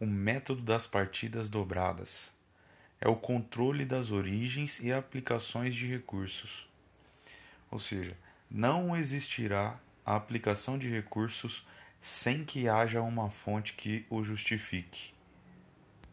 o método das partidas dobradas. É o controle das origens e aplicações de recursos. Ou seja, não existirá a aplicação de recursos sem que haja uma fonte que o justifique.